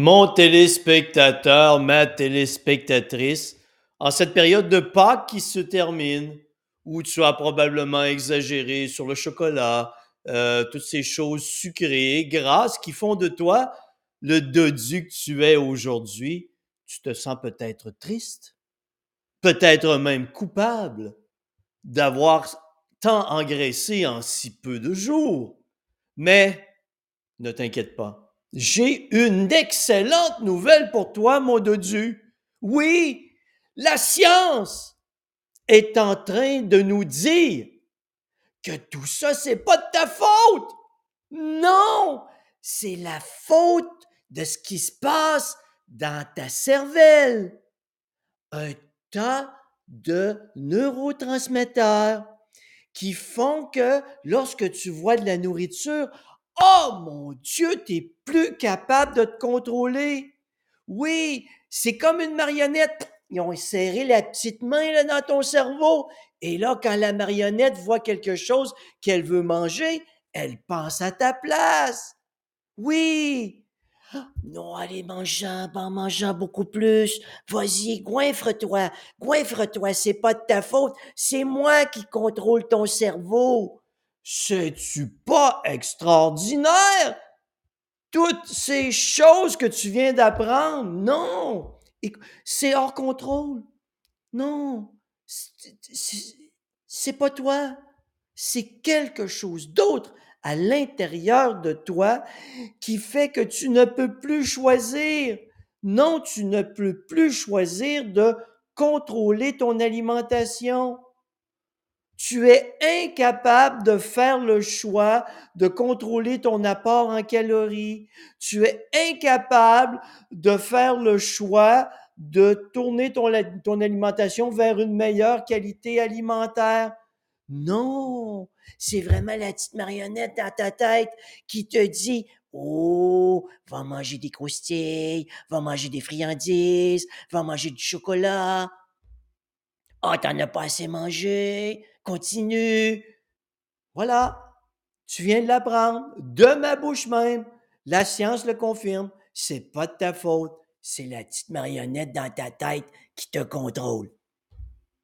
Mon téléspectateur, ma téléspectatrice, en cette période de Pâques qui se termine, où tu as probablement exagéré sur le chocolat, euh, toutes ces choses sucrées, grasses qui font de toi le dodu que tu es aujourd'hui, tu te sens peut-être triste, peut-être même coupable d'avoir tant engraissé en si peu de jours. Mais ne t'inquiète pas j'ai une excellente nouvelle pour toi, mon dodu. Oui, la science est en train de nous dire que tout ça, c'est pas de ta faute. Non, c'est la faute de ce qui se passe dans ta cervelle. Un tas de neurotransmetteurs qui font que lorsque tu vois de la nourriture, Oh mon Dieu, t'es plus capable de te contrôler. Oui, c'est comme une marionnette. Ils ont serré la petite main là, dans ton cerveau. Et là, quand la marionnette voit quelque chose qu'elle veut manger, elle pense à ta place. Oui. Non, allez, mangeant, en mangeant beaucoup plus. Vas-y, goinfre-toi, goinfre-toi, c'est pas de ta faute, c'est moi qui contrôle ton cerveau. C'est-tu pas extraordinaire? Toutes ces choses que tu viens d'apprendre, non, c'est hors contrôle. Non, c'est pas toi, c'est quelque chose d'autre à l'intérieur de toi qui fait que tu ne peux plus choisir. Non, tu ne peux plus choisir de contrôler ton alimentation. Tu es incapable de faire le choix de contrôler ton apport en calories. Tu es incapable de faire le choix de tourner ton, alimentation vers une meilleure qualité alimentaire. Non, c'est vraiment la petite marionnette dans ta tête qui te dit Oh, va manger des croustilles, va manger des friandises, va manger du chocolat. Oh, t'en as pas assez mangé? Continue. Voilà. Tu viens de l'apprendre de ma bouche même. La science le confirme. C'est pas de ta faute. C'est la petite marionnette dans ta tête qui te contrôle.